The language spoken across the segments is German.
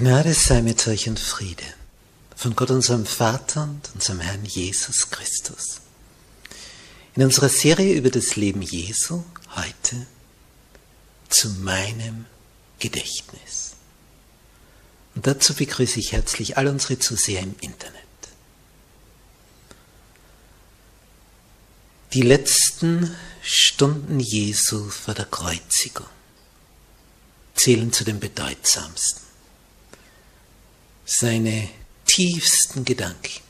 Gnade sei mit euch und Friede von Gott unserem Vater und unserem Herrn Jesus Christus. In unserer Serie über das Leben Jesu heute zu meinem Gedächtnis. Und dazu begrüße ich herzlich all unsere Zuseher im Internet. Die letzten Stunden Jesu vor der Kreuzigung zählen zu den bedeutsamsten seine tiefsten Gedanken,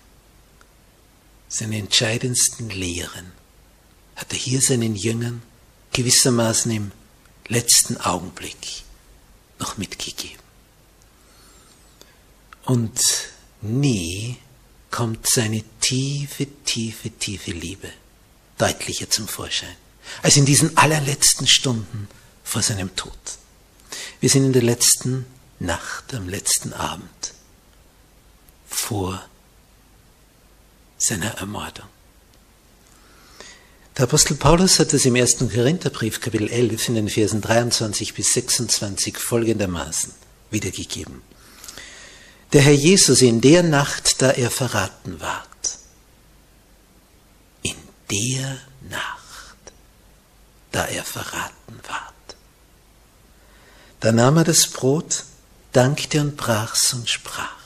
seine entscheidendsten Lehren hat er hier seinen Jüngern gewissermaßen im letzten Augenblick noch mitgegeben. Und nie kommt seine tiefe, tiefe, tiefe Liebe deutlicher zum Vorschein als in diesen allerletzten Stunden vor seinem Tod. Wir sind in der letzten Nacht, am letzten Abend vor seiner Ermordung. Der Apostel Paulus hat es im ersten Korintherbrief, Kapitel 11, in den Versen 23 bis 26 folgendermaßen wiedergegeben. Der Herr Jesus in der Nacht, da er verraten ward, in der Nacht, da er verraten ward, da nahm er das Brot, dankte und brach's und sprach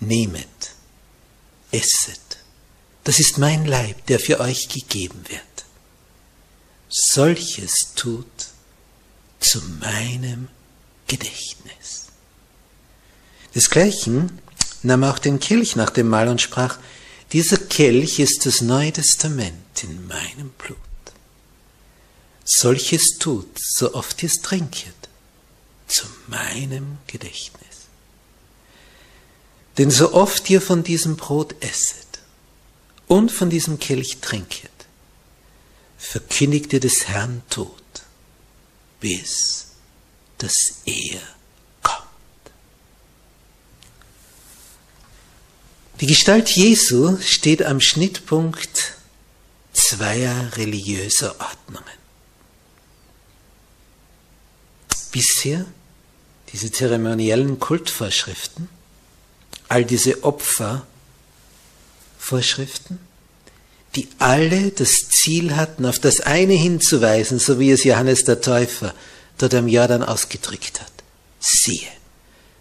nehmet, esset, das ist mein Leib, der für euch gegeben wird. Solches tut zu meinem Gedächtnis. Desgleichen nahm auch den Kelch nach dem Mahl und sprach, dieser Kelch ist das Neue Testament in meinem Blut. Solches tut, so oft ihr es trinket, zu meinem Gedächtnis. Denn so oft ihr von diesem Brot esset und von diesem Kelch trinket, verkündigt ihr des Herrn Tod, bis dass er kommt. Die Gestalt Jesu steht am Schnittpunkt zweier religiöser Ordnungen. Bisher diese zeremoniellen Kultvorschriften all diese Opfervorschriften, die alle das Ziel hatten, auf das eine hinzuweisen, so wie es Johannes der Täufer dort am Jordan ausgedrückt hat. Siehe,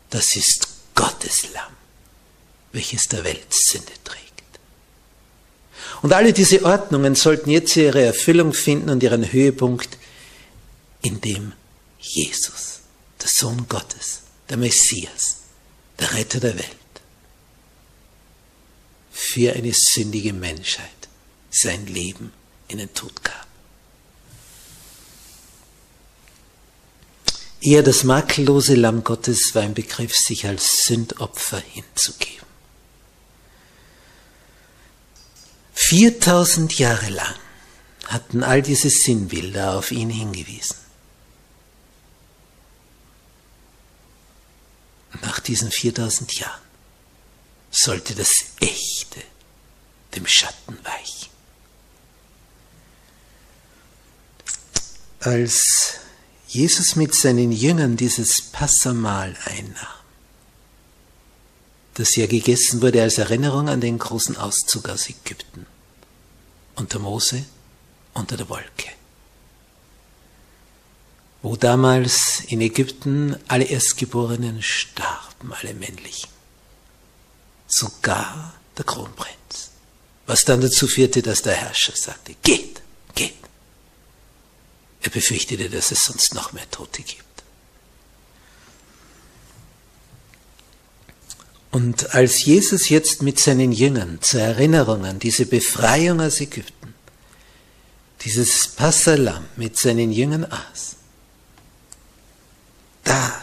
das ist Gottes Lamm, welches der Welt Sünde trägt. Und alle diese Ordnungen sollten jetzt ihre Erfüllung finden und ihren Höhepunkt in dem Jesus, der Sohn Gottes, der Messias, der Retter der Welt, für eine sündige Menschheit sein Leben in den Tod gab. Er, das makellose Lamm Gottes, war im Begriff, sich als Sündopfer hinzugeben. 4000 Jahre lang hatten all diese Sinnbilder auf ihn hingewiesen. diesen 4000 Jahren sollte das Echte dem Schatten weichen. Als Jesus mit seinen Jüngern dieses Passamahl einnahm, das ja gegessen wurde als Erinnerung an den großen Auszug aus Ägypten, unter Mose, unter der Wolke wo damals in Ägypten alle Erstgeborenen starben, alle männlichen. Sogar der Kronprinz. Was dann dazu führte, dass der Herrscher sagte, geht, geht. Er befürchtete, dass es sonst noch mehr Tote gibt. Und als Jesus jetzt mit seinen Jüngern zur Erinnerung an diese Befreiung aus Ägypten, dieses Passalam mit seinen Jüngern aß, da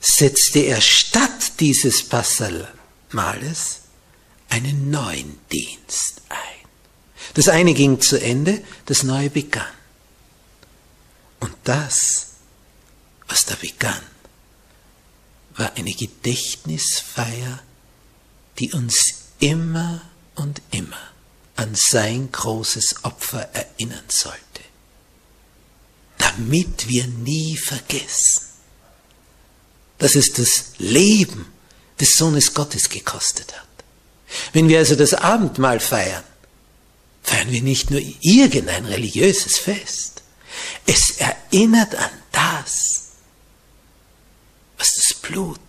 setzte er statt dieses Passalmales einen neuen Dienst ein. Das eine ging zu Ende, das neue begann. Und das, was da begann, war eine Gedächtnisfeier, die uns immer und immer an sein großes Opfer erinnern sollte damit wir nie vergessen, dass es das Leben des Sohnes Gottes gekostet hat. Wenn wir also das Abendmahl feiern, feiern wir nicht nur irgendein religiöses Fest. Es erinnert an das, was das Blut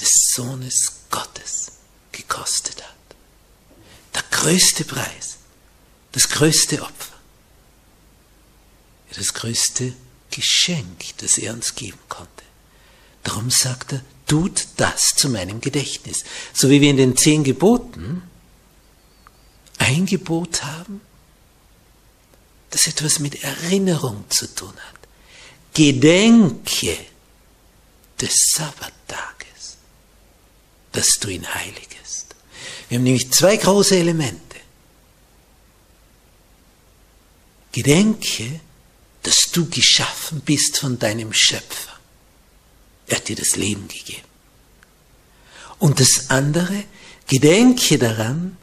des Sohnes Gottes gekostet hat. Der größte Preis, das größte Opfer das größte Geschenk, das er uns geben konnte. Darum sagt er, tut das zu meinem Gedächtnis. So wie wir in den zehn Geboten ein Gebot haben, das etwas mit Erinnerung zu tun hat. Gedenke des Sabbattages, dass du ihn heiligest. Wir haben nämlich zwei große Elemente. Gedenke dass du geschaffen bist von deinem Schöpfer. Er hat dir das Leben gegeben. Und das andere, gedenke daran,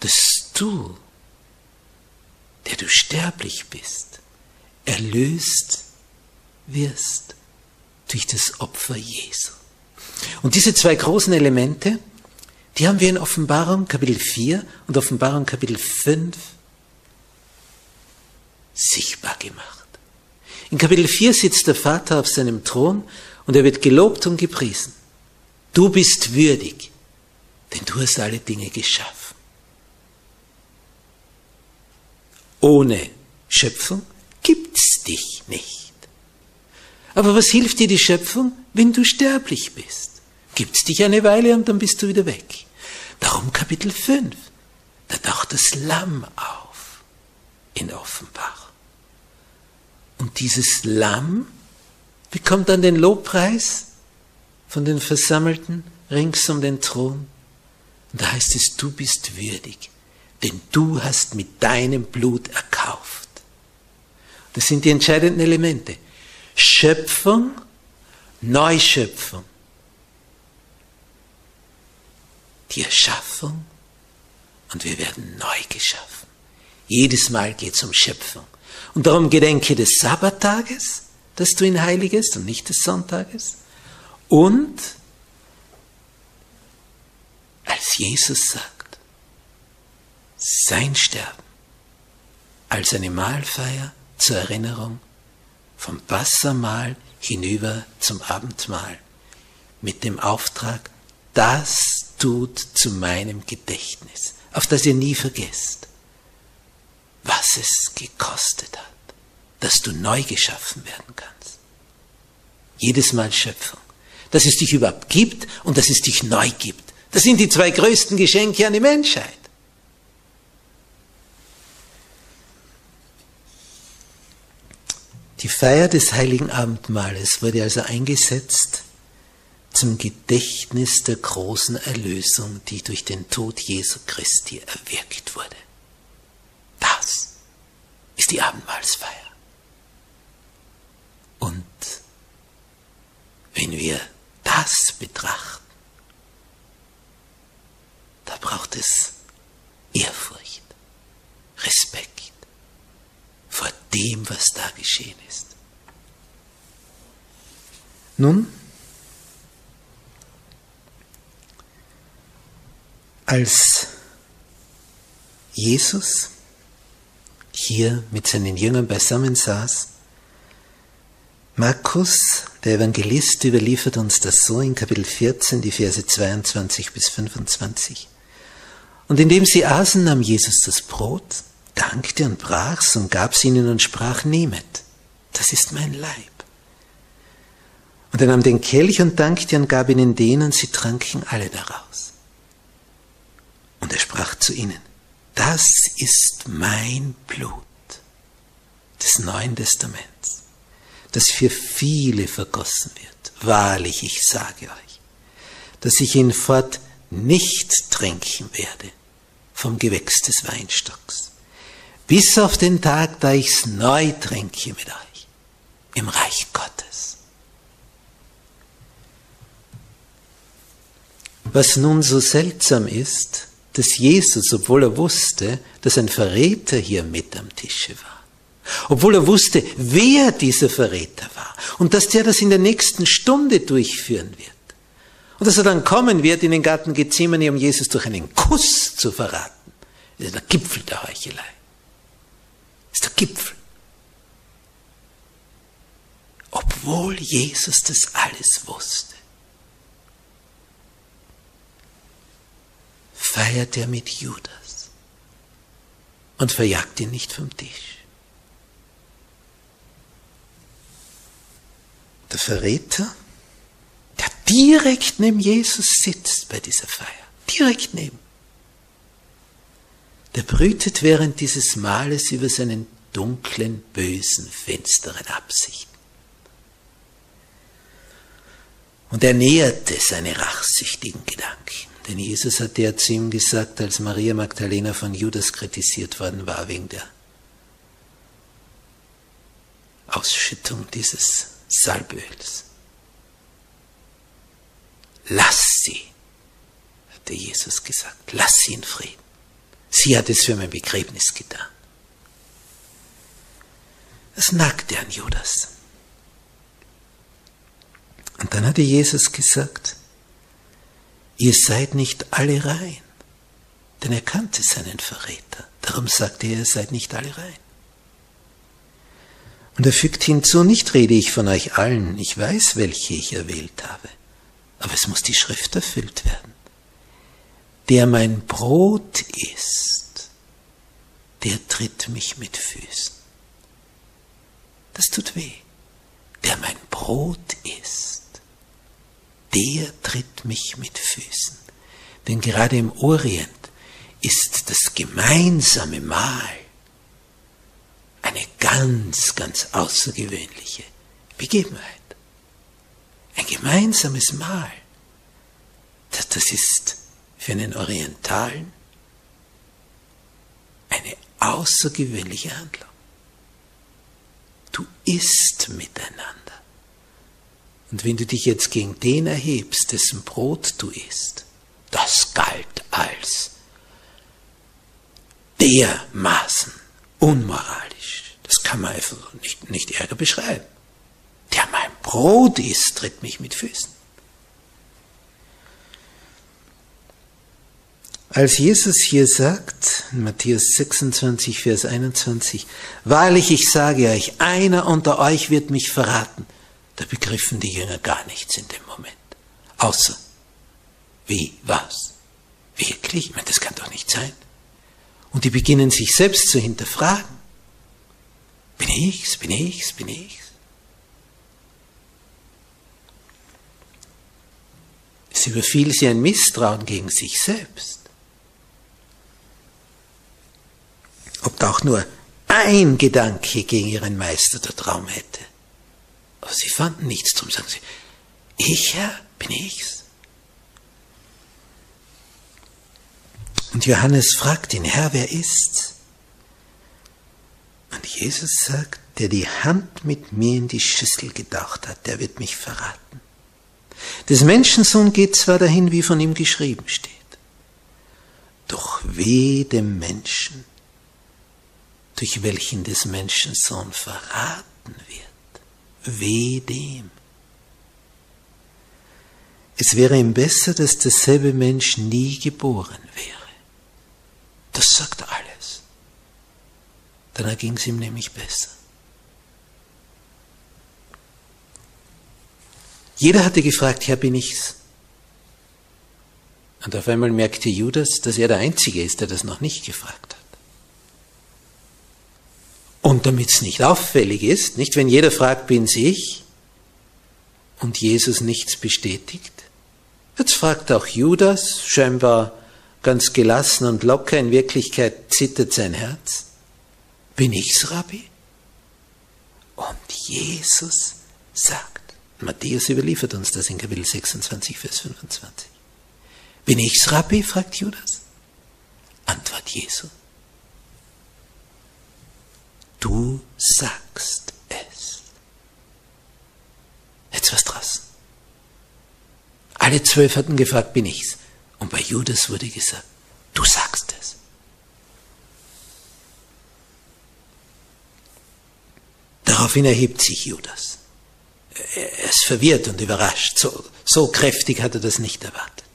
dass du, der du sterblich bist, erlöst wirst durch das Opfer Jesu. Und diese zwei großen Elemente, die haben wir in Offenbarung Kapitel 4 und Offenbarung Kapitel 5 sichtbar gemacht. In Kapitel 4 sitzt der Vater auf seinem Thron und er wird gelobt und gepriesen. Du bist würdig, denn du hast alle Dinge geschaffen. Ohne Schöpfung gibt's dich nicht. Aber was hilft dir die Schöpfung, wenn du sterblich bist? Gibt's dich eine Weile und dann bist du wieder weg. Darum Kapitel 5. Da taucht das Lamm auf in Offenbarung. Und dieses Lamm bekommt dann den Lobpreis von den Versammelten rings um den Thron. Und da heißt es, du bist würdig, denn du hast mit deinem Blut erkauft. Das sind die entscheidenden Elemente. Schöpfung, Neuschöpfung. Die Erschaffung und wir werden neu geschaffen. Jedes Mal geht es um Schöpfung. Und darum gedenke des Sabbattages, dass du ihn heiligest und nicht des Sonntages. Und als Jesus sagt, sein Sterben als eine Mahlfeier zur Erinnerung vom Wassermahl hinüber zum Abendmahl mit dem Auftrag, das tut zu meinem Gedächtnis, auf das ihr nie vergesst was es gekostet hat, dass du neu geschaffen werden kannst. Jedes Mal Schöpfung. Dass es dich überhaupt gibt und dass es dich neu gibt. Das sind die zwei größten Geschenke an die Menschheit. Die Feier des heiligen Abendmahles wurde also eingesetzt zum Gedächtnis der großen Erlösung, die durch den Tod Jesu Christi erwirkt wurde ist die Abendmahlsfeier. Und wenn wir das betrachten, da braucht es Ehrfurcht, Respekt vor dem, was da geschehen ist. Nun, als Jesus hier mit seinen Jüngern beisammen saß, Markus, der Evangelist, überliefert uns das so in Kapitel 14, die Verse 22 bis 25. Und indem sie aßen, nahm Jesus das Brot, dankte und brach's und gab's ihnen und sprach, nehmet, das ist mein Leib. Und er nahm den Kelch und dankte und gab ihnen den und sie tranken alle daraus. Und er sprach zu ihnen, das ist mein Blut des Neuen Testaments, das für viele vergossen wird. Wahrlich, ich sage euch, dass ich ihn fort nicht trinken werde vom Gewächs des Weinstocks, bis auf den Tag, da ich's neu trinke mit euch im Reich Gottes. Was nun so seltsam ist, dass Jesus, obwohl er wusste, dass ein Verräter hier mit am Tische war, obwohl er wusste, wer dieser Verräter war und dass der das in der nächsten Stunde durchführen wird und dass er dann kommen wird in den Garten Gethsemane, um Jesus durch einen Kuss zu verraten. Das ist der Gipfel der Heuchelei. Das ist der Gipfel. Obwohl Jesus das alles wusste. Feiert er mit Judas und verjagt ihn nicht vom Tisch. Der Verräter, der direkt neben Jesus sitzt bei dieser Feier, direkt neben, der brütet während dieses Mahles über seinen dunklen, bösen, finsteren Absichten. Und er näherte seine rachsüchtigen Gedanken. Denn Jesus hat ja zu ihm gesagt, als Maria Magdalena von Judas kritisiert worden war wegen der Ausschüttung dieses Salböls. Lass sie, hatte Jesus gesagt, lass sie in Frieden. Sie hat es für mein Begräbnis getan. Das nagte an Judas. Und dann hatte Jesus gesagt, ihr seid nicht alle rein. Denn er kannte seinen Verräter. Darum sagte er, ihr seid nicht alle rein. Und er fügt hinzu, nicht rede ich von euch allen, ich weiß, welche ich erwählt habe, aber es muss die Schrift erfüllt werden. Der mein Brot isst, der tritt mich mit Füßen. Das tut weh. Der mein Brot isst, der tritt mich mit Füßen. Denn gerade im Orient ist das gemeinsame Mahl eine ganz, ganz außergewöhnliche Begebenheit. Ein gemeinsames Mahl. Das, das ist für einen Orientalen eine außergewöhnliche Handlung. Du isst miteinander. Und wenn du dich jetzt gegen den erhebst, dessen Brot du isst, das galt als dermaßen unmoralisch. Das kann man einfach nicht, nicht ärger beschreiben. Der mein Brot isst, tritt mich mit Füßen. Als Jesus hier sagt, in Matthäus 26, Vers 21, Wahrlich, ich sage euch, einer unter euch wird mich verraten. Da begriffen die Jünger gar nichts in dem Moment. Außer, wie, was? Wirklich? Ich meine, das kann doch nicht sein. Und die beginnen sich selbst zu hinterfragen. Bin ich's? Bin ich's? Bin ich's? Es überfiel sie ein Misstrauen gegen sich selbst. Ob da auch nur ein Gedanke gegen ihren Meister der Traum hätte. Aber sie fanden nichts drum, sagen sie, ich Herr, bin ich's? Und Johannes fragt ihn, Herr, wer ist's? Und Jesus sagt, der die Hand mit mir in die Schüssel gedacht hat, der wird mich verraten. Des Menschensohn geht zwar dahin, wie von ihm geschrieben steht. Doch weh dem Menschen, durch welchen des Menschen Sohn verraten wird. Weh dem. Es wäre ihm besser, dass derselbe Mensch nie geboren wäre. Das sagt alles. Dann ging es ihm nämlich besser. Jeder hatte gefragt, Herr, bin ich's? Und auf einmal merkte Judas, dass er der Einzige ist, der das noch nicht gefragt hat. Und damit es nicht auffällig ist, nicht wenn jeder fragt, bin's ich, und Jesus nichts bestätigt, jetzt fragt auch Judas, scheinbar ganz gelassen und locker, in Wirklichkeit zittert sein Herz, bin ich's, Rabbi? Und Jesus sagt, Matthäus überliefert uns das in Kapitel 26, Vers 25. Bin ich's, Rabbi? fragt Judas. Antwort Jesu. Du sagst es. Jetzt was draußen. Alle zwölf hatten gefragt, bin ich's? Und bei Judas wurde gesagt, du sagst es. Daraufhin erhebt sich Judas. Er ist verwirrt und überrascht. So, so kräftig hat er das nicht erwartet.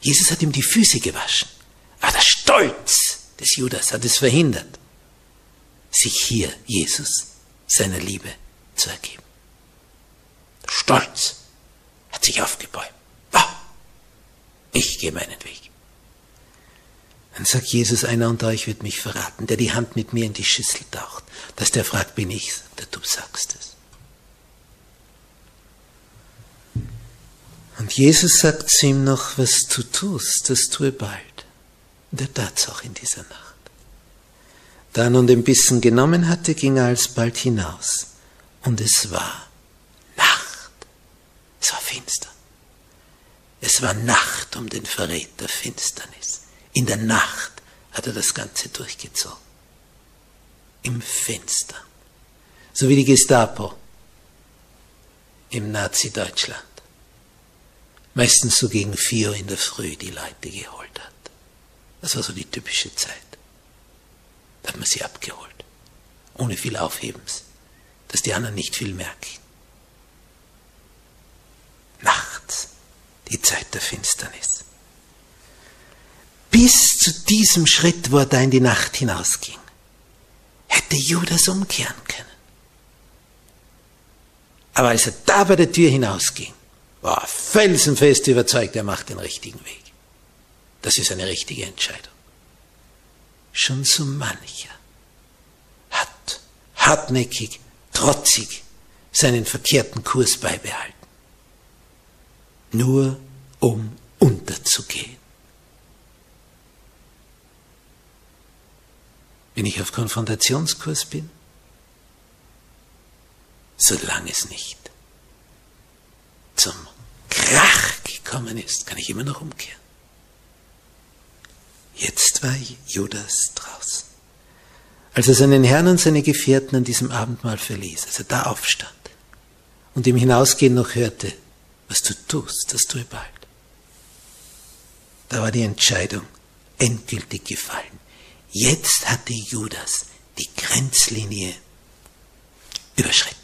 Jesus hat ihm die Füße gewaschen. Aber der Stolz des Judas hat es verhindert, sich hier Jesus seiner Liebe zu ergeben. Stolz hat sich aufgebäumt. Oh, ich gehe meinen Weg. Dann sagt Jesus, einer unter euch wird mich verraten, der die Hand mit mir in die Schüssel taucht. Dass der fragt, bin ich, der du sagst es. Und Jesus sagt zu ihm noch, was du tust, das tue bald. Und er tat's auch in dieser Nacht. Da er nun den Bissen genommen hatte, ging er alsbald hinaus. Und es war Nacht. Es war finster. Es war Nacht um den Verräter Finsternis. In der Nacht hat er das Ganze durchgezogen. Im Finster. So wie die Gestapo im Nazi-Deutschland meistens so gegen vier in der Früh die Leute geholt hat. Das war so die typische Zeit. Hat man sie abgeholt. Ohne viel Aufhebens. Dass die anderen nicht viel merken. Nachts. Die Zeit der Finsternis. Bis zu diesem Schritt, wo er da in die Nacht hinausging, hätte Judas umkehren können. Aber als er da bei der Tür hinausging, war felsenfest überzeugt, er macht den richtigen Weg. Das ist eine richtige Entscheidung. Schon so mancher hat hartnäckig, trotzig seinen verkehrten Kurs beibehalten. Nur um unterzugehen. Wenn ich auf Konfrontationskurs bin, solange es nicht zum Krach gekommen ist, kann ich immer noch umkehren. Jetzt war Judas draußen. Als er seinen Herrn und seine Gefährten an diesem Abendmahl verließ, als er da aufstand und im Hinausgehen noch hörte, was du tust, das tue bald. Da war die Entscheidung endgültig gefallen. Jetzt hatte Judas die Grenzlinie überschritten.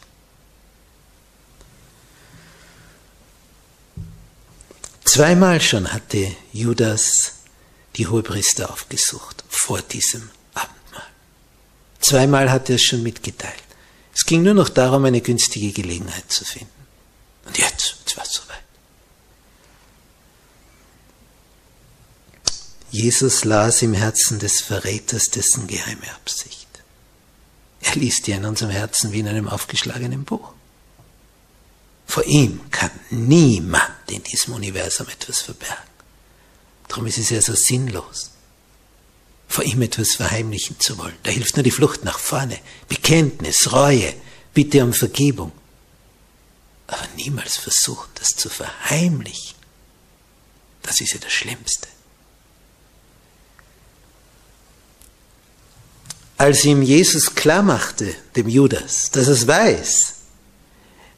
Zweimal schon hatte Judas die Hohepriester aufgesucht vor diesem Abendmahl. Zweimal hat er es schon mitgeteilt. Es ging nur noch darum, eine günstige Gelegenheit zu finden. Und jetzt, jetzt war es soweit. Jesus las im Herzen des Verräters dessen geheime Absicht. Er liest die in unserem Herzen wie in einem aufgeschlagenen Buch. Vor ihm kann niemand in diesem Universum etwas verbergen. Darum ist es ja so sinnlos, vor ihm etwas verheimlichen zu wollen. Da hilft nur die Flucht nach vorne, Bekenntnis, Reue, Bitte um Vergebung. Aber niemals versuchen, das zu verheimlichen. Das ist ja das Schlimmste. Als ihm Jesus klarmachte, dem Judas, dass er es weiß,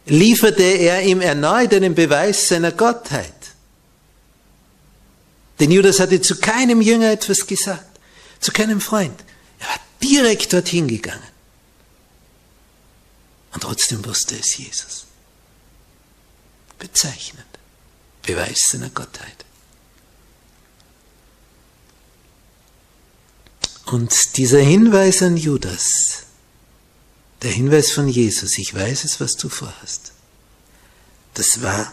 lieferte er ihm erneut einen Beweis seiner Gottheit. Denn Judas hatte zu keinem Jünger etwas gesagt, zu keinem Freund. Er war direkt dorthin gegangen. Und trotzdem wusste es Jesus. Bezeichnend. Beweis seiner Gottheit. Und dieser Hinweis an Judas, der Hinweis von Jesus, ich weiß es, was du vorhast, das war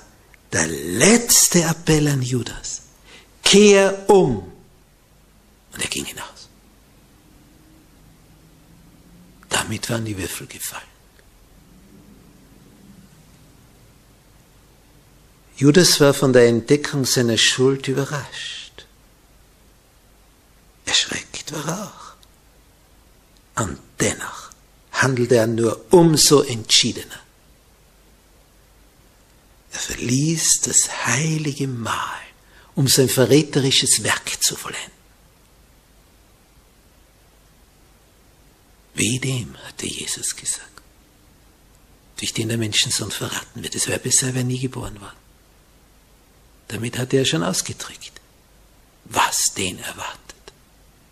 der letzte Appell an Judas. Kehr um. Und er ging hinaus. Damit waren die Würfel gefallen. Judas war von der Entdeckung seiner Schuld überrascht. Erschreckt war er auch. Und dennoch handelte er nur umso entschiedener. Er verließ das heilige Mahl, um sein verräterisches Werk zu vollenden. Wie dem, hatte Jesus gesagt, durch den der Menschensohn verraten wird. Es wäre besser, er wäre nie geboren worden. Damit hat er schon ausgedrückt, was den erwartet.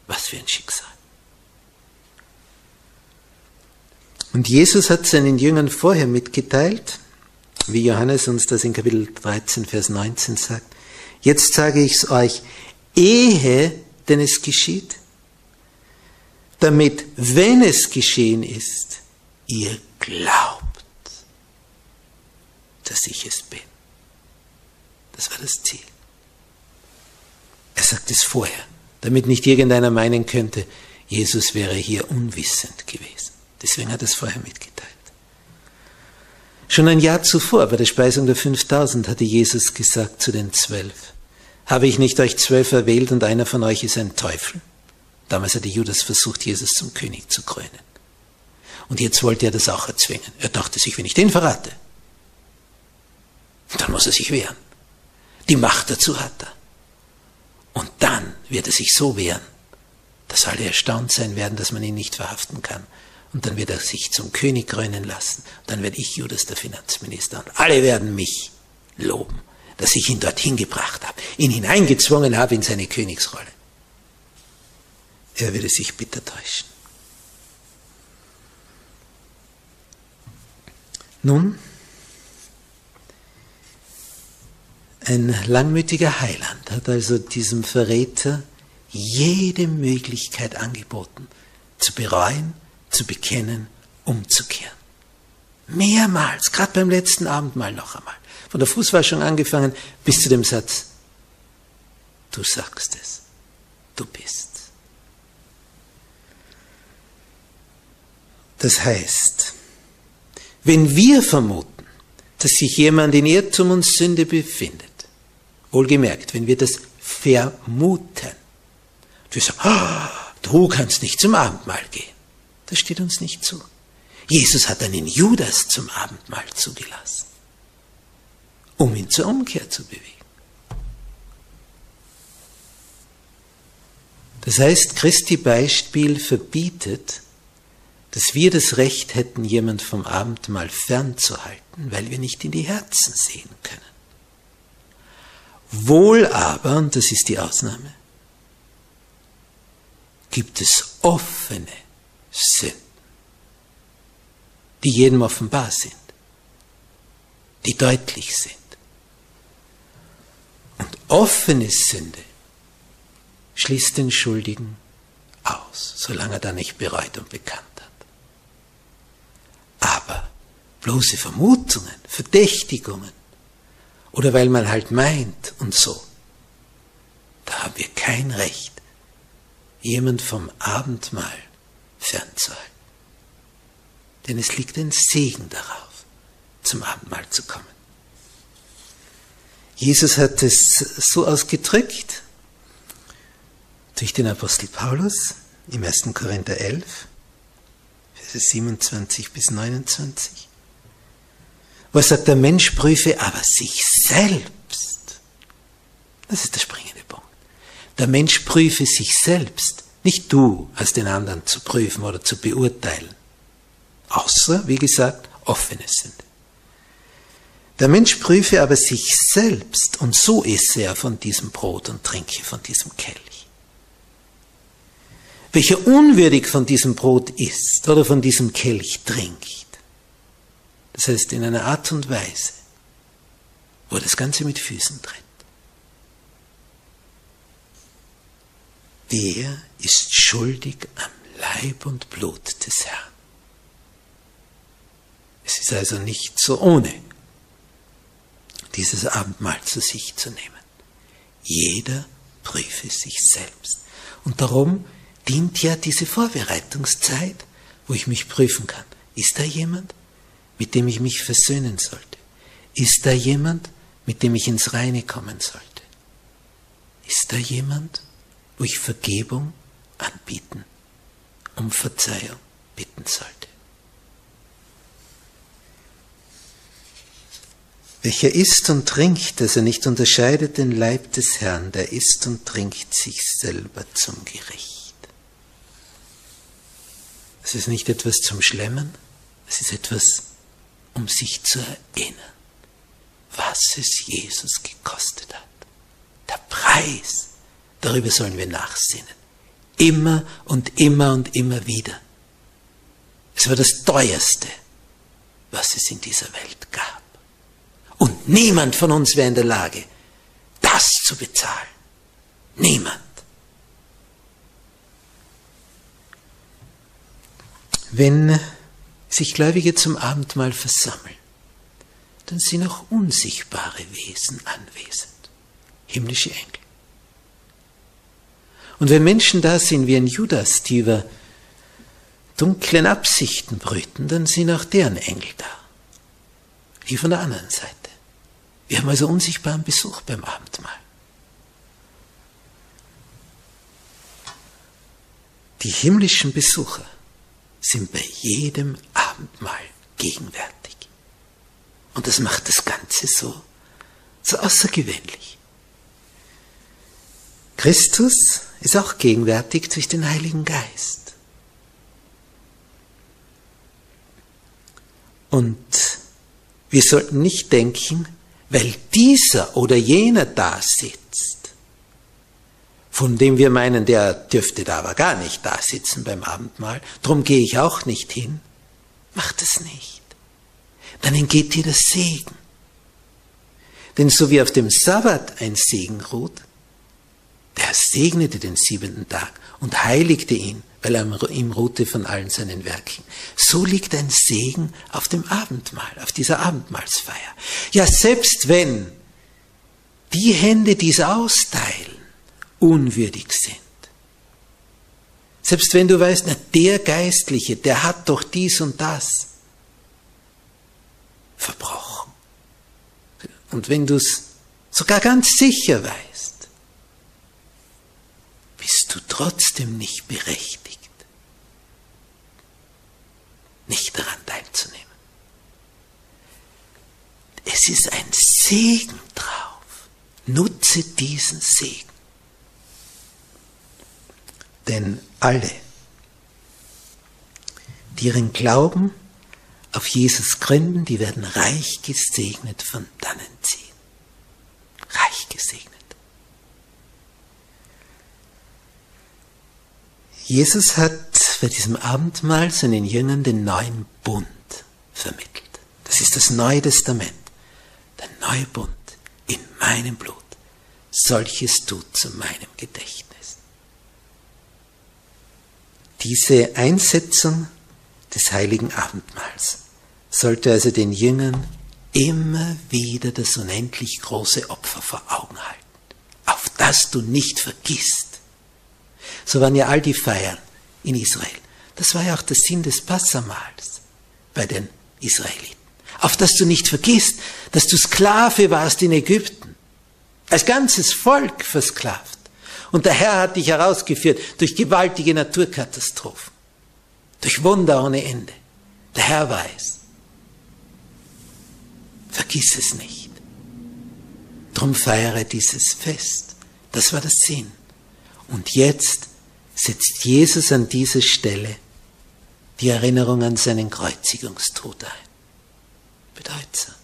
Was für ein Schicksal. Und Jesus hat seinen Jüngern vorher mitgeteilt, wie Johannes uns das in Kapitel 13, Vers 19 sagt. Jetzt sage ich es euch, ehe denn es geschieht, damit, wenn es geschehen ist, ihr glaubt, dass ich es bin. Das war das Ziel. Er sagt es vorher, damit nicht irgendeiner meinen könnte, Jesus wäre hier unwissend gewesen. Deswegen hat er es vorher mitgeteilt. Schon ein Jahr zuvor, bei der Speisung der 5000, hatte Jesus gesagt zu den Zwölf, habe ich nicht euch zwölf erwählt und einer von euch ist ein Teufel? Damals hatte Judas versucht, Jesus zum König zu krönen. Und jetzt wollte er das auch erzwingen. Er dachte sich, wenn ich den verrate, dann muss er sich wehren. Die Macht dazu hat er. Und dann wird er sich so wehren, dass alle erstaunt sein werden, dass man ihn nicht verhaften kann. Und dann wird er sich zum König krönen lassen. Dann werde ich Judas der Finanzminister. Und alle werden mich loben, dass ich ihn dorthin gebracht habe, ihn hineingezwungen habe in seine Königsrolle. Er würde sich bitter täuschen. Nun, ein langmütiger Heiland hat also diesem Verräter jede Möglichkeit angeboten, zu bereuen zu bekennen, umzukehren. Mehrmals, gerade beim letzten Abendmahl noch einmal. Von der Fußwaschung angefangen bis zu dem Satz, du sagst es, du bist. Das heißt, wenn wir vermuten, dass sich jemand in Irrtum und Sünde befindet, wohlgemerkt, wenn wir das vermuten, wir sagen, oh, du kannst nicht zum Abendmahl gehen. Das steht uns nicht zu. Jesus hat einen Judas zum Abendmahl zugelassen, um ihn zur Umkehr zu bewegen. Das heißt, Christi Beispiel verbietet, dass wir das Recht hätten, jemand vom Abendmahl fernzuhalten, weil wir nicht in die Herzen sehen können. Wohl aber, und das ist die Ausnahme, gibt es offene sind, die jedem offenbar sind, die deutlich sind. Und offene Sünde schließt den Schuldigen aus, solange er da nicht bereut und bekannt hat. Aber bloße Vermutungen, Verdächtigungen oder weil man halt meint und so, da haben wir kein Recht, jemand vom Abendmahl fernzuhalten. Denn es liegt ein Segen darauf, zum Abendmahl zu kommen. Jesus hat es so ausgedrückt durch den Apostel Paulus im 1. Korinther 11, Verse 27 bis 29, wo er sagt, der Mensch prüfe aber sich selbst. Das ist der springende Punkt. Der Mensch prüfe sich selbst nicht du als den anderen zu prüfen oder zu beurteilen. Außer, wie gesagt, offene Sünde. Der Mensch prüfe aber sich selbst und so esse er von diesem Brot und trinke von diesem Kelch. Welcher unwürdig von diesem Brot isst oder von diesem Kelch trinkt, das heißt in einer Art und Weise, wo das Ganze mit Füßen tritt, der ist schuldig am Leib und Blut des Herrn. Es ist also nicht so ohne, dieses Abendmahl zu sich zu nehmen. Jeder prüfe sich selbst. Und darum dient ja diese Vorbereitungszeit, wo ich mich prüfen kann. Ist da jemand, mit dem ich mich versöhnen sollte? Ist da jemand, mit dem ich ins Reine kommen sollte? Ist da jemand, ich Vergebung anbieten, um Verzeihung bitten sollte? Welcher isst und trinkt, dass er nicht unterscheidet den Leib des Herrn, der isst und trinkt sich selber zum Gericht. Es ist nicht etwas zum Schlemmen, es ist etwas, um sich zu erinnern, was es Jesus gekostet hat. Der Preis, darüber sollen wir nachsinnen. Immer und immer und immer wieder. Es war das Teuerste, was es in dieser Welt gab. Und niemand von uns wäre in der Lage, das zu bezahlen. Niemand. Wenn sich Gläubige zum Abendmahl versammeln, dann sind auch unsichtbare Wesen anwesend, himmlische Engel. Und wenn Menschen da sind wie ein Judas, die über dunklen Absichten brüten, dann sind auch deren Engel da, wie von der anderen Seite. Wir haben also unsichtbaren Besuch beim Abendmahl. Die himmlischen Besucher sind bei jedem Abendmahl gegenwärtig. Und das macht das Ganze so, so außergewöhnlich. Christus ist auch gegenwärtig durch den Heiligen Geist. Und wir sollten nicht denken, weil dieser oder jener da sitzt, von dem wir meinen, der dürfte da aber gar nicht da sitzen beim Abendmahl, drum gehe ich auch nicht hin, macht es nicht. Dann entgeht dir das Segen. Denn so wie auf dem Sabbat ein Segen ruht, der segnete den siebenten Tag und heiligte ihn, weil er ihm ruhte von allen seinen Werken. So liegt ein Segen auf dem Abendmahl, auf dieser Abendmahlsfeier. Ja, selbst wenn die Hände, die es austeilen, unwürdig sind, selbst wenn du weißt, na, der Geistliche, der hat doch dies und das verbrochen. Und wenn du es sogar ganz sicher weißt, du trotzdem nicht berechtigt, nicht daran teilzunehmen. Es ist ein Segen drauf. Nutze diesen Segen. Denn alle, die ihren Glauben auf Jesus gründen, die werden reich gesegnet von dannen ziehen. Reich gesegnet. Jesus hat bei diesem Abendmahl seinen Jüngern den neuen Bund vermittelt. Das ist das Neue Testament. Der neue Bund in meinem Blut. Solches tut zu meinem Gedächtnis. Diese Einsetzung des heiligen Abendmahls sollte also den Jüngern immer wieder das unendlich große Opfer vor Augen halten, auf das du nicht vergisst, so waren ja all die Feiern in Israel. Das war ja auch der Sinn des Passamals bei den Israeliten. Auf dass du nicht vergisst, dass du Sklave warst in Ägypten. Als ganzes Volk versklavt. Und der Herr hat dich herausgeführt durch gewaltige Naturkatastrophen. Durch Wunder ohne Ende. Der Herr weiß. Vergiss es nicht. Drum feiere dieses Fest. Das war der Sinn. Und jetzt setzt Jesus an dieser Stelle die Erinnerung an seinen Kreuzigungstod ein. Bedeutsam.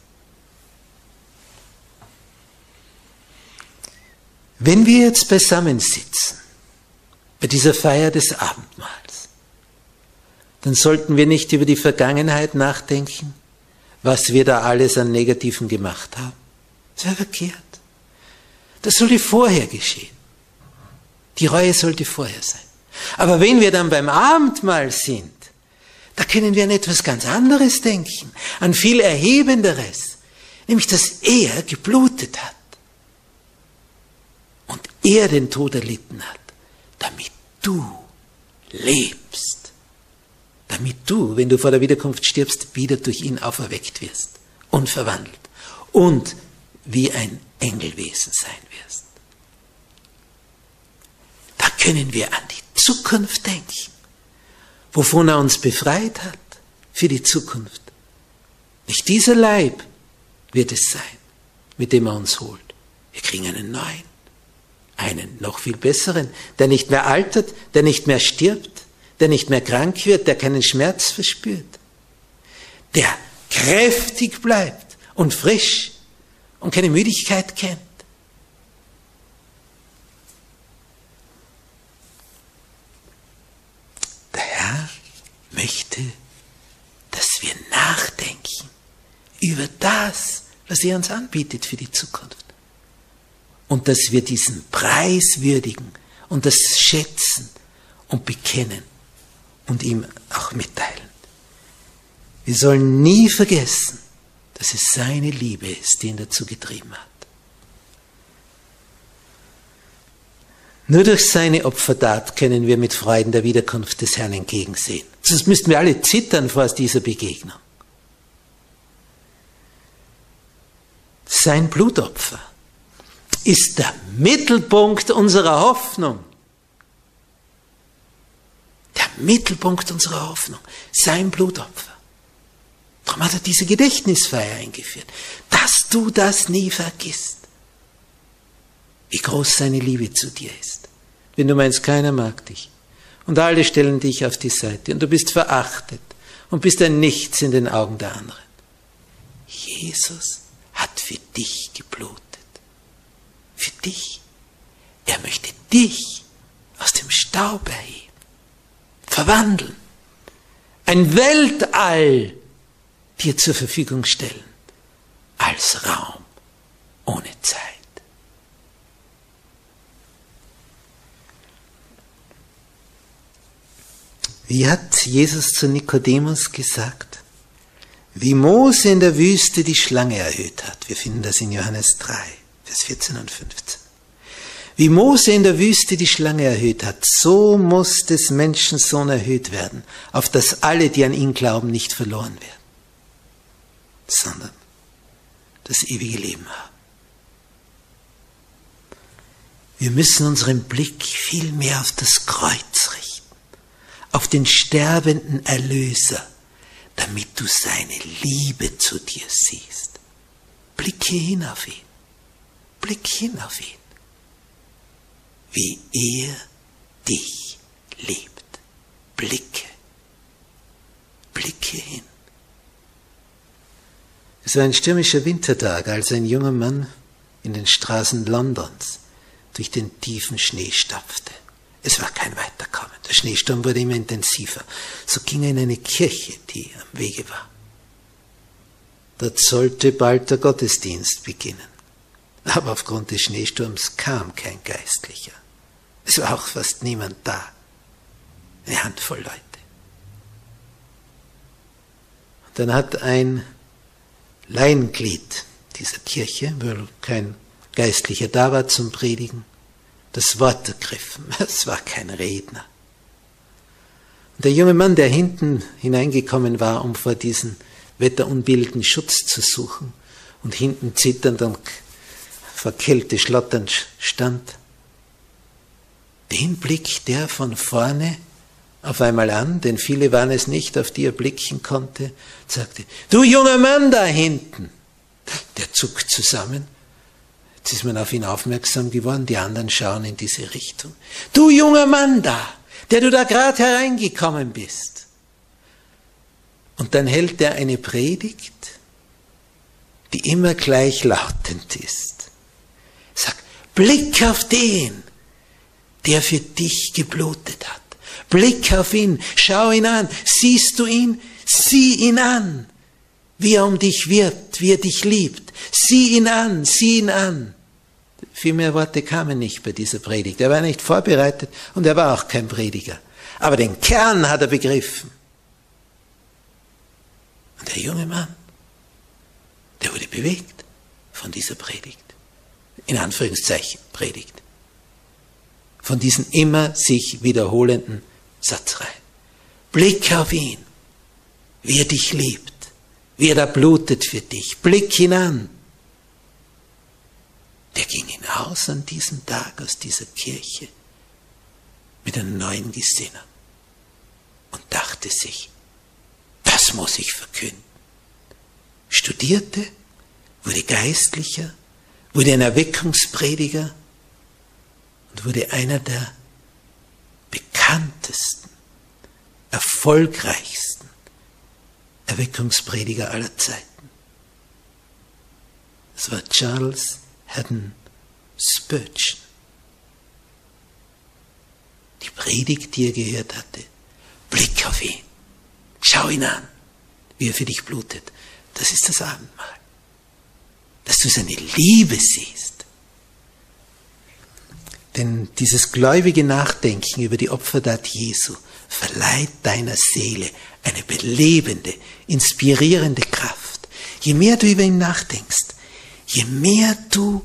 Wenn wir jetzt beisammensitzen, bei dieser Feier des Abendmahls, dann sollten wir nicht über die Vergangenheit nachdenken, was wir da alles an Negativen gemacht haben. Das wäre verkehrt. Das sollte vorher geschehen. Die Reue sollte vorher sein. Aber wenn wir dann beim Abendmahl sind, da können wir an etwas ganz anderes denken, an viel Erhebenderes, nämlich dass er geblutet hat und er den Tod erlitten hat, damit du lebst, damit du, wenn du vor der Wiederkunft stirbst, wieder durch ihn auferweckt wirst, unverwandelt und wie ein Engelwesen sein wirst. Da können wir an die Zukunft denken, wovon er uns befreit hat für die Zukunft. Nicht dieser Leib wird es sein, mit dem er uns holt. Wir kriegen einen neuen, einen noch viel besseren, der nicht mehr altert, der nicht mehr stirbt, der nicht mehr krank wird, der keinen Schmerz verspürt, der kräftig bleibt und frisch und keine Müdigkeit kennt. Der Herr möchte, dass wir nachdenken über das, was er uns anbietet für die Zukunft. Und dass wir diesen Preis würdigen und das schätzen und bekennen und ihm auch mitteilen. Wir sollen nie vergessen, dass es seine Liebe ist, die ihn dazu getrieben hat. Nur durch seine Opfertat können wir mit Freuden der Wiederkunft des Herrn entgegensehen. Sonst müssten wir alle zittern vor dieser Begegnung. Sein Blutopfer ist der Mittelpunkt unserer Hoffnung. Der Mittelpunkt unserer Hoffnung. Sein Blutopfer. Darum hat er diese Gedächtnisfeier eingeführt, dass du das nie vergisst. Wie groß seine Liebe zu dir ist. Wenn du meinst, keiner mag dich und alle stellen dich auf die Seite und du bist verachtet und bist ein Nichts in den Augen der anderen. Jesus hat für dich geblutet. Für dich. Er möchte dich aus dem Staub erheben, verwandeln, ein Weltall dir zur Verfügung stellen, als Raum ohne Zeit. Wie hat Jesus zu Nikodemus gesagt? Wie Mose in der Wüste die Schlange erhöht hat. Wir finden das in Johannes 3, Vers 14 und 15. Wie Mose in der Wüste die Schlange erhöht hat, so muss des Menschensohn erhöht werden, auf dass alle, die an ihn glauben, nicht verloren werden, sondern das ewige Leben haben. Wir müssen unseren Blick viel mehr auf das Kreuz auf den sterbenden Erlöser, damit du seine Liebe zu dir siehst. Blicke hin auf ihn. Blick hin auf ihn. Wie er dich liebt. Blicke. Blicke hin. Es war ein stürmischer Wintertag, als ein junger Mann in den Straßen Londons durch den tiefen Schnee stapfte. Es war kein Weiterkommen. Der Schneesturm wurde immer intensiver. So ging er in eine Kirche, die am Wege war. Dort sollte bald der Gottesdienst beginnen. Aber aufgrund des Schneesturms kam kein Geistlicher. Es war auch fast niemand da. Eine Handvoll Leute. Und dann hat ein Laienglied dieser Kirche, weil kein Geistlicher da war zum Predigen, das Wort ergriffen. Es war kein Redner. Und der junge Mann, der hinten hineingekommen war, um vor diesen Wetterunbilden Schutz zu suchen und hinten zitternd und vor Kälte schlotternd stand, den blickt der von vorne auf einmal an, denn viele waren es nicht, auf die er blicken konnte, sagte, du junger Mann da hinten. Der zuckt zusammen Jetzt ist man auf ihn aufmerksam geworden, die anderen schauen in diese Richtung. Du junger Mann da, der du da gerade hereingekommen bist. Und dann hält er eine Predigt, die immer gleichlautend ist. Sag, Blick auf den, der für dich geblutet hat. Blick auf ihn, schau ihn an, siehst du ihn, sieh ihn an, wie er um dich wird, wie er dich liebt. Sieh ihn an, sieh ihn an. Viel mehr Worte kamen nicht bei dieser Predigt. Er war nicht vorbereitet und er war auch kein Prediger. Aber den Kern hat er begriffen. Und der junge Mann, der wurde bewegt von dieser Predigt. In Anführungszeichen Predigt. Von diesen immer sich wiederholenden Satzreihen. Blick auf ihn, wie er dich liebt, wie er da blutet für dich. Blick ihn an. Der ging hinaus an diesem Tag aus dieser Kirche mit einer neuen Gesinnung und dachte sich, das muss ich verkünden. Studierte, wurde Geistlicher, wurde ein Erweckungsprediger und wurde einer der bekanntesten, erfolgreichsten Erweckungsprediger aller Zeiten. Das war Charles Haddon Spurgeon. Die Predigt, die er gehört hatte, Blick auf ihn, schau ihn an, wie er für dich blutet. Das ist das Abendmahl. Dass du seine Liebe siehst. Denn dieses gläubige Nachdenken über die Opfertat Jesu verleiht deiner Seele eine belebende, inspirierende Kraft. Je mehr du über ihn nachdenkst, je mehr du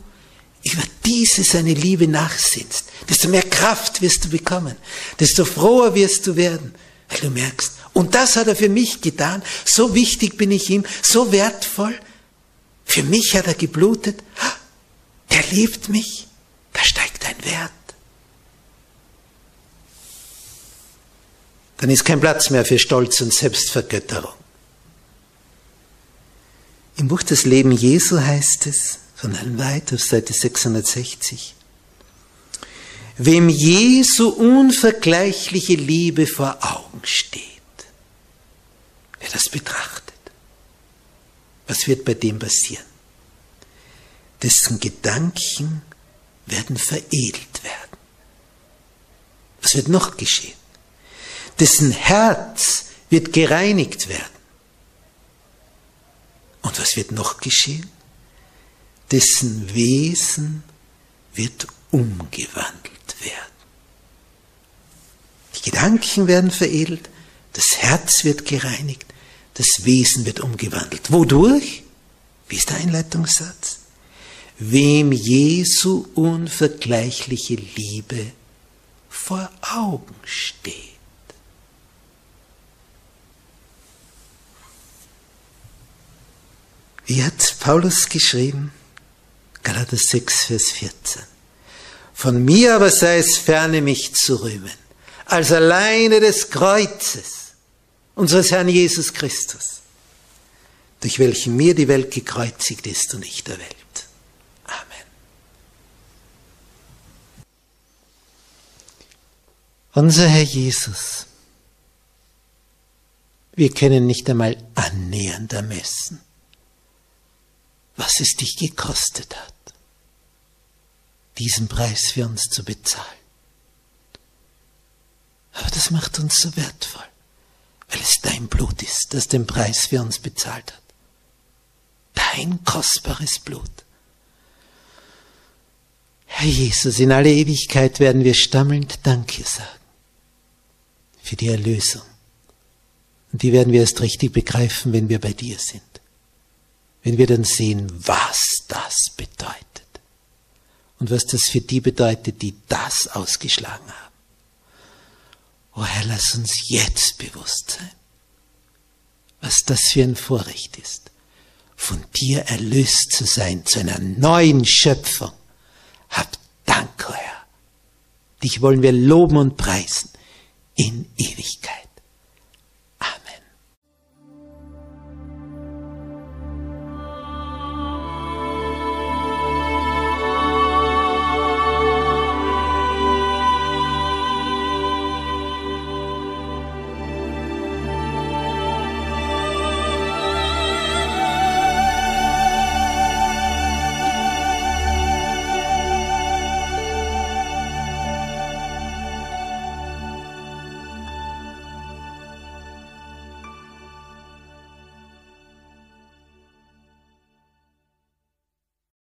über diese seine Liebe nachsinnst, desto mehr Kraft wirst du bekommen, desto froher wirst du werden, weil du merkst, und das hat er für mich getan, so wichtig bin ich ihm, so wertvoll, für mich hat er geblutet, der liebt mich, da steigt ein Wert. Dann ist kein Platz mehr für Stolz und Selbstvergötterung. Im Buch Das Leben Jesu heißt es, von Ellen White auf Seite 660, wem Jesu unvergleichliche Liebe vor Augen steht, wer das betrachtet, was wird bei dem passieren? Dessen Gedanken werden veredelt werden. Was wird noch geschehen? Dessen Herz wird gereinigt werden. Und was wird noch geschehen? Dessen Wesen wird umgewandelt werden. Die Gedanken werden veredelt, das Herz wird gereinigt, das Wesen wird umgewandelt. Wodurch? Wie ist der Einleitungssatz? Wem Jesu unvergleichliche Liebe vor Augen steht. Wie hat Paulus geschrieben? Galater 6, Vers 14. Von mir aber sei es ferne, mich zu rühmen, als alleine des Kreuzes unseres Herrn Jesus Christus, durch welchen mir die Welt gekreuzigt ist und nicht der Welt. Amen. Unser Herr Jesus, wir können nicht einmal annähernd ermessen, was es dich gekostet hat, diesen Preis für uns zu bezahlen. Aber das macht uns so wertvoll, weil es dein Blut ist, das den Preis für uns bezahlt hat. Dein kostbares Blut. Herr Jesus, in aller Ewigkeit werden wir stammelnd Danke sagen für die Erlösung. Und die werden wir erst richtig begreifen, wenn wir bei dir sind wenn wir dann sehen, was das bedeutet und was das für die bedeutet, die das ausgeschlagen haben. Oh Herr, lass uns jetzt bewusst sein, was das für ein Vorrecht ist, von dir erlöst zu sein zu einer neuen Schöpfung. Hab Dank, oh Herr. Dich wollen wir loben und preisen in Ewigkeit.